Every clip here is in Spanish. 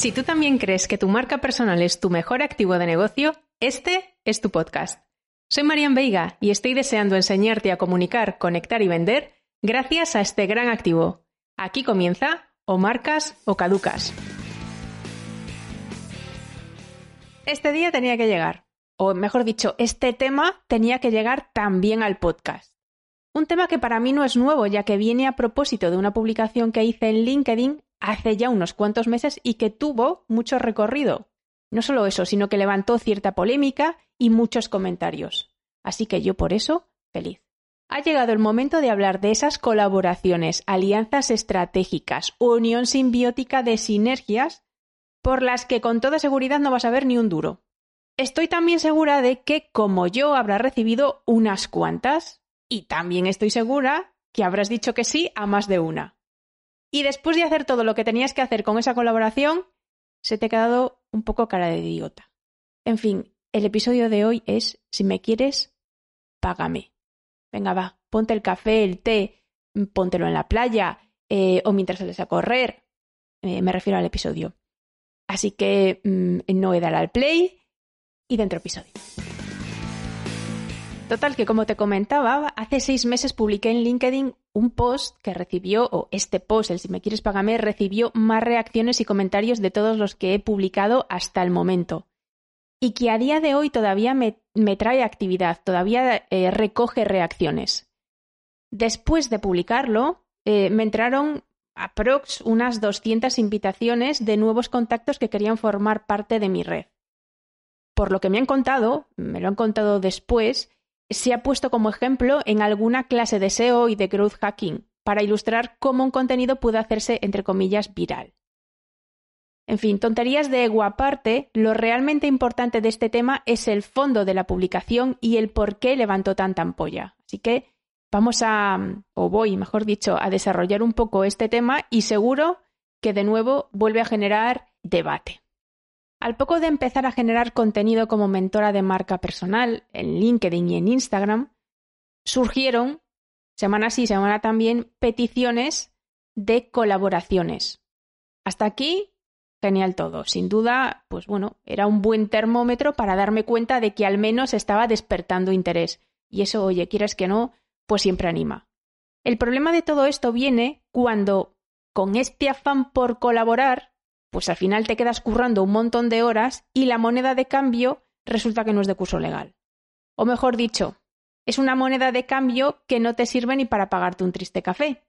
Si tú también crees que tu marca personal es tu mejor activo de negocio, este es tu podcast. Soy Marian Veiga y estoy deseando enseñarte a comunicar, conectar y vender gracias a este gran activo. Aquí comienza o marcas o caducas. Este día tenía que llegar, o mejor dicho, este tema tenía que llegar también al podcast. Un tema que para mí no es nuevo, ya que viene a propósito de una publicación que hice en LinkedIn hace ya unos cuantos meses y que tuvo mucho recorrido. No solo eso, sino que levantó cierta polémica y muchos comentarios. Así que yo por eso, feliz. Ha llegado el momento de hablar de esas colaboraciones, alianzas estratégicas, unión simbiótica de sinergias por las que con toda seguridad no vas a ver ni un duro. Estoy también segura de que, como yo, habrás recibido unas cuantas y también estoy segura que habrás dicho que sí a más de una. Y después de hacer todo lo que tenías que hacer con esa colaboración, se te ha quedado un poco cara de idiota. En fin, el episodio de hoy es, si me quieres, págame. Venga, va, ponte el café, el té, póntelo en la playa eh, o mientras sales a correr. Eh, me refiero al episodio. Así que mm, no he dado al play y dentro episodio. Total, que como te comentaba, hace seis meses publiqué en LinkedIn un post que recibió, o este post, el si me quieres pagarme, recibió más reacciones y comentarios de todos los que he publicado hasta el momento. Y que a día de hoy todavía me, trae actividad, todavía eh, recoge reacciones. Después de publicarlo, eh, me entraron aprox unas 200 invitaciones de nuevos contactos que querían formar parte de mi red. Por lo que me han contado, me lo han contado después, se ha puesto como ejemplo en alguna clase de SEO y de growth hacking para ilustrar cómo un contenido puede hacerse, entre comillas, viral. En fin, tonterías de ego aparte, lo realmente importante de este tema es el fondo de la publicación y el por qué levantó tanta ampolla. Así que vamos a, o voy, mejor dicho, a desarrollar un poco este tema y seguro que de nuevo vuelve a generar debate. Al poco de empezar a generar contenido como mentora de marca personal en LinkedIn y en Instagram, surgieron, semana sí, semana también, peticiones de colaboraciones. Hasta aquí, genial todo. Sin duda, pues bueno, era un buen termómetro para darme cuenta de que al menos estaba despertando interés. Y eso, oye, quieres que no, pues siempre anima. El problema de todo esto viene cuando, con este afán por colaborar, pues al final te quedas currando un montón de horas y la moneda de cambio resulta que no es de curso legal. O mejor dicho, es una moneda de cambio que no te sirve ni para pagarte un triste café.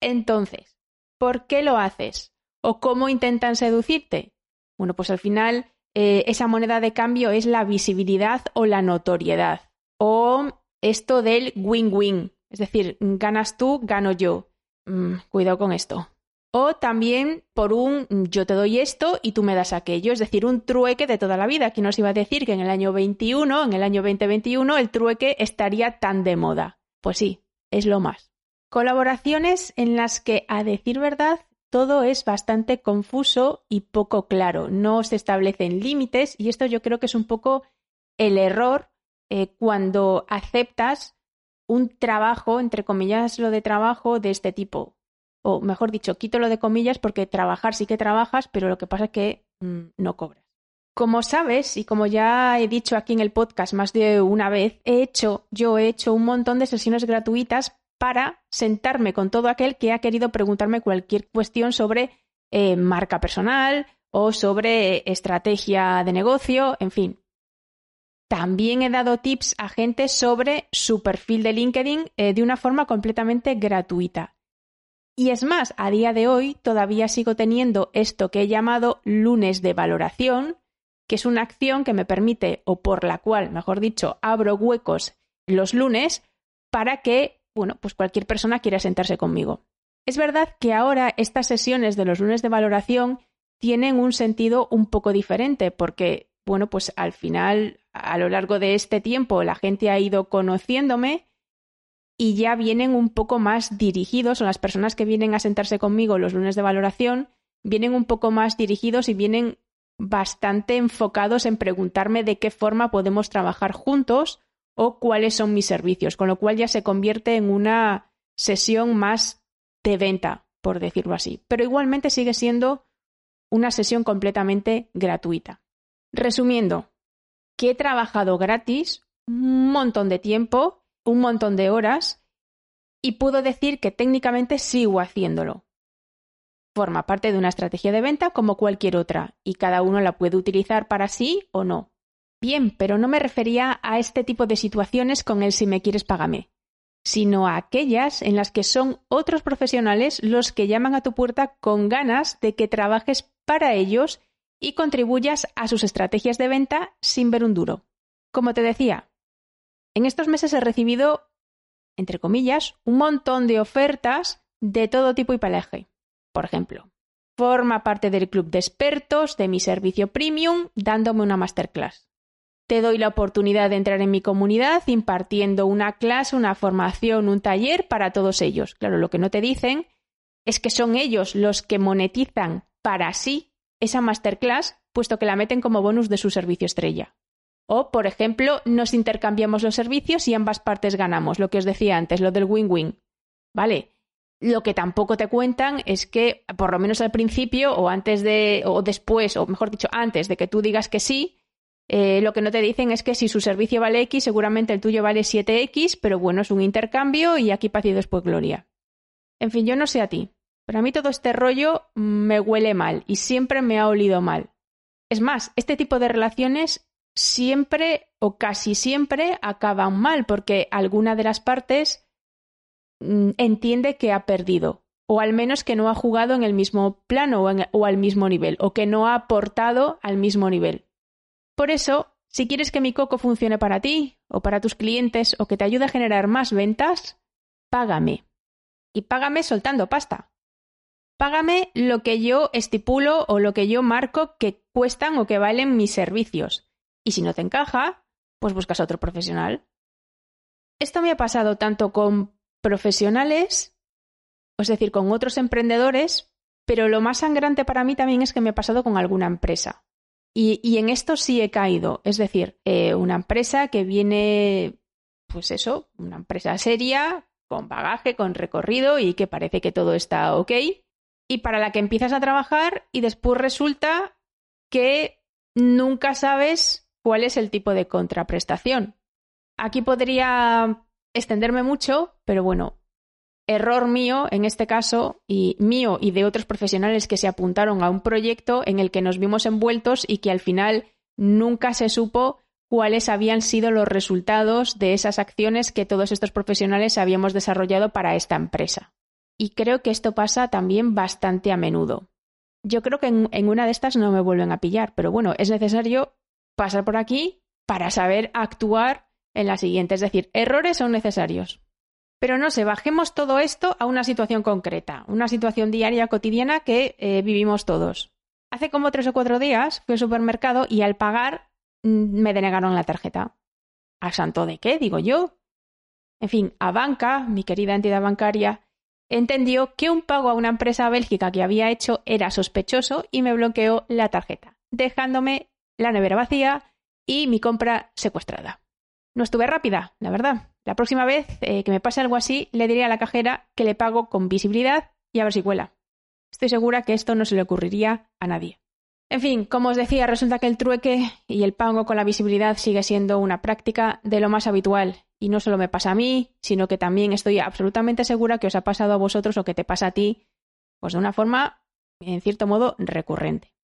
Entonces, ¿por qué lo haces? ¿O cómo intentan seducirte? Bueno, pues al final eh, esa moneda de cambio es la visibilidad o la notoriedad. O esto del win-win. Es decir, ganas tú, gano yo. Mm, cuidado con esto. O también por un yo te doy esto y tú me das aquello, es decir, un trueque de toda la vida. Aquí nos iba a decir que en el año 21, en el año 2021, el trueque estaría tan de moda. Pues sí, es lo más. Colaboraciones en las que, a decir verdad, todo es bastante confuso y poco claro. No se establecen límites y esto yo creo que es un poco el error eh, cuando aceptas un trabajo, entre comillas lo de trabajo, de este tipo o mejor dicho, quito lo de comillas porque trabajar sí que trabajas, pero lo que pasa es que mm, no cobras. Como sabes, y como ya he dicho aquí en el podcast más de una vez, he hecho, yo he hecho un montón de sesiones gratuitas para sentarme con todo aquel que ha querido preguntarme cualquier cuestión sobre eh, marca personal o sobre estrategia de negocio, en fin. También he dado tips a gente sobre su perfil de LinkedIn eh, de una forma completamente gratuita. Y es más, a día de hoy todavía sigo teniendo esto que he llamado lunes de valoración, que es una acción que me permite, o por la cual, mejor dicho, abro huecos los lunes para que, bueno, pues cualquier persona quiera sentarse conmigo. Es verdad que ahora estas sesiones de los lunes de valoración tienen un sentido un poco diferente, porque, bueno, pues al final, a lo largo de este tiempo, la gente ha ido conociéndome y ya vienen un poco más dirigidos, o las personas que vienen a sentarse conmigo los lunes de valoración, vienen un poco más dirigidos y vienen bastante enfocados en preguntarme de qué forma podemos trabajar juntos o cuáles son mis servicios, con lo cual ya se convierte en una sesión más de venta, por decirlo así. Pero igualmente sigue siendo una sesión completamente gratuita. Resumiendo, que he trabajado gratis un montón de tiempo, un montón de horas, y puedo decir que técnicamente sigo haciéndolo. Forma parte de una estrategia de venta como cualquier otra, y cada uno la puede utilizar para sí o no. Bien, pero no me refería a este tipo de situaciones con el si me quieres págame, sino a aquellas en las que son otros profesionales los que llaman a tu puerta con ganas de que trabajes para ellos y contribuyas a sus estrategias de venta sin ver un duro. Como te decía, en estos meses he recibido, entre comillas, un montón de ofertas de todo tipo y pelaje. Por ejemplo, forma parte del club de expertos de mi servicio premium dándome una masterclass te doy la oportunidad de entrar en mi comunidad impartiendo una clase, una formación, un taller para todos ellos. Claro, lo que no te dicen es que son ellos los que monetizan para sí esa masterclass, puesto que la meten como bonus de su servicio estrella. O, por ejemplo, nos intercambiamos los servicios y ambas partes ganamos, lo que os decía antes, lo del win-win. ¿Vale? Lo que tampoco te cuentan es que, por lo menos al principio, o antes de, o después, o mejor dicho, antes de que tú digas que sí, eh, lo que no te dicen es que si su servicio vale X, seguramente el tuyo vale 7X, pero bueno, es un intercambio y aquí paz y después gloria. En fin, yo no sé a ti, pero a mí todo este rollo me huele mal y siempre me ha olido mal. Es más, este tipo de relaciones siempre o casi siempre acaban mal porque alguna de las partes mm, entiende que ha perdido o al menos que no ha jugado en el mismo plano o al mismo nivel o que no ha aportado al mismo nivel. Por eso, si quieres que mi coco funcione para ti o para tus clientes o que te ayude a generar más ventas, págame. Y págame soltando pasta. Págame lo que yo estipulo o lo que yo marco que cuestan o que valen mis servicios. Y si no te encaja, pues buscas a otro profesional. Esto me ha pasado tanto con profesionales, es decir, con otros emprendedores, pero lo más sangrante para mí también es que me ha pasado con alguna empresa. Y, en esto sí he caído. Es decir, eh, una empresa que viene, pues eso, una empresa seria, con bagaje, con recorrido y que parece que todo está ok. Y para la que empiezas a trabajar y después resulta que nunca sabes cuál es el tipo de contraprestación. Aquí podría extenderme mucho, pero bueno, error mío en este caso y mío y de otros profesionales que se apuntaron a un proyecto en el que nos vimos envueltos y que al final nunca se supo cuáles habían sido los resultados de esas acciones que todos estos profesionales habíamos desarrollado para esta empresa. Y creo que esto pasa también bastante a menudo. Yo creo que en, en una de estas no me vuelven a pillar, pero bueno, es necesario pasar por aquí para saber actuar en la siguiente. Es decir, errores son necesarios. Pero no sé, bajemos todo esto a una situación concreta, una situación diaria, cotidiana que eh, vivimos todos. Hace como tres o cuatro días fui al supermercado y al pagar mm, me denegaron la tarjeta. ¿A santo de qué? digo yo. En fin, a banca, mi querida entidad bancaria, entendió que un pago a una empresa bélgica que había hecho era sospechoso y me bloqueó la tarjeta, dejándome la nevera vacía y mi compra secuestrada. No estuve rápida, la verdad. La próxima vez eh, que me pase algo así, le diré a la cajera que le pago con visibilidad y a ver si cuela. Estoy segura que esto no se le ocurriría a nadie. En fin, como os decía, resulta que el trueque y el pago con la visibilidad sigue siendo una práctica de lo más habitual. Y no solo me pasa a mí, sino que también estoy absolutamente segura que os ha pasado a vosotros o que te pasa a ti, pues de una forma, en cierto modo, recurrente.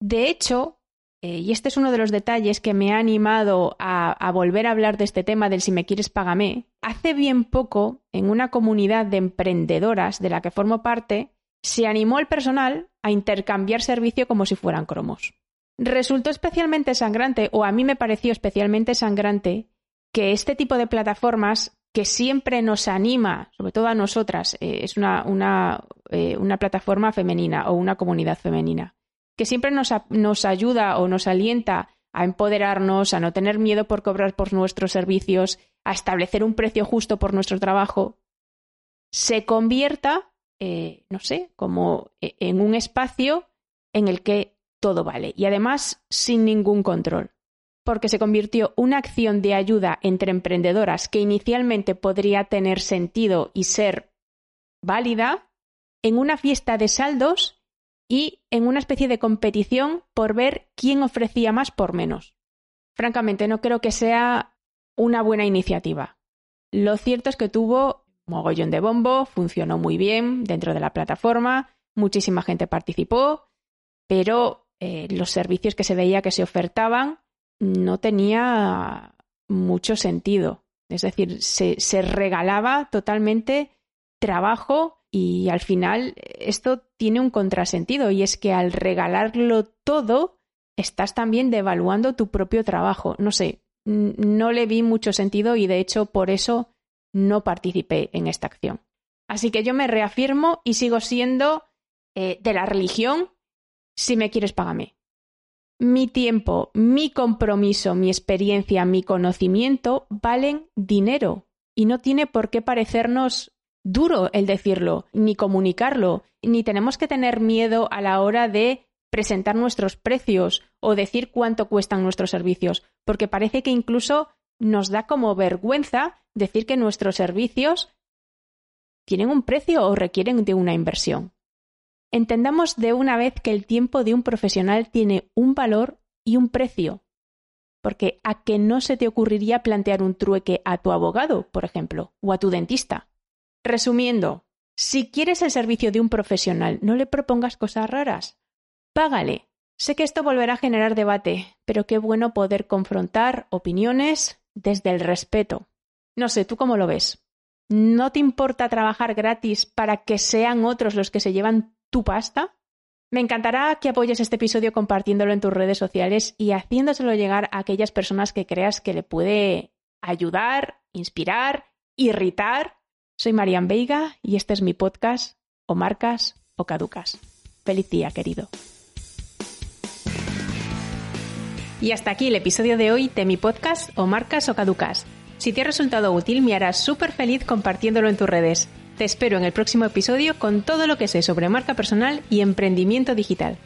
De hecho, eh, y este es uno de los detalles que me ha animado a, volver a hablar de este tema del si me quieres págame. Hace bien poco, en una comunidad de emprendedoras de la que formo parte, se animó el personal a intercambiar servicio como si fueran cromos. Resultó especialmente sangrante, o a mí me pareció especialmente sangrante, que este tipo de plataformas que siempre nos anima, sobre todo a nosotras, eh, es una, eh, una plataforma femenina o una comunidad femenina que siempre nos, ayuda o nos alienta a empoderarnos, a no tener miedo por cobrar por nuestros servicios, a establecer un precio justo por nuestro trabajo, se convierta, eh, no sé, como e, en un espacio en el que todo vale y además sin ningún control. Porque se convirtió una acción de ayuda entre emprendedoras que inicialmente podría tener sentido y ser válida en una fiesta de saldos y en una especie de competición por ver quién ofrecía más por menos. Francamente, no creo que sea una buena iniciativa. Lo cierto es que tuvo mogollón de bombo, funcionó muy bien dentro de la plataforma, muchísima gente participó, pero eh, los servicios que se veía que se ofertaban no tenía mucho sentido. Es decir, se, se regalaba totalmente trabajo y al final esto tiene un contrasentido y es que al regalarlo todo estás también devaluando tu propio trabajo. No sé, no le vi mucho sentido y de hecho por eso no participé en esta acción. Así que yo me reafirmo y sigo siendo eh, de la religión, si me quieres, págame. Mi tiempo, mi compromiso, mi experiencia, mi conocimiento valen dinero y no tiene por qué parecernos duro el decirlo, ni comunicarlo, ni tenemos que tener miedo a la hora de presentar nuestros precios o decir cuánto cuestan nuestros servicios, porque parece que incluso nos da como vergüenza decir que nuestros servicios tienen un precio o requieren de una inversión. Entendamos de una vez que el tiempo de un profesional tiene un valor y un precio, porque a que no se te ocurriría plantear un trueque a tu abogado, por ejemplo, o a tu dentista. Resumiendo, si quieres el servicio de un profesional, no le propongas cosas raras. Págale. Sé que esto volverá a generar debate, pero qué bueno poder confrontar opiniones desde el respeto. No sé, ¿tú cómo lo ves? ¿No te importa trabajar gratis para que sean otros los que se llevan tu pasta? Me encantará que apoyes este episodio compartiéndolo en tus redes sociales y haciéndoselo llegar a aquellas personas que creas que le puede ayudar, inspirar, irritar. Soy Marian Veiga y este es mi podcast, o marcas o caducas. Feliz día, querido. Y hasta aquí el episodio de hoy de mi podcast o marcas o caducas. Si te ha resultado útil, me harás súper feliz compartiéndolo en tus redes. Te espero en el próximo episodio con todo lo que sé sobre marca personal y emprendimiento digital.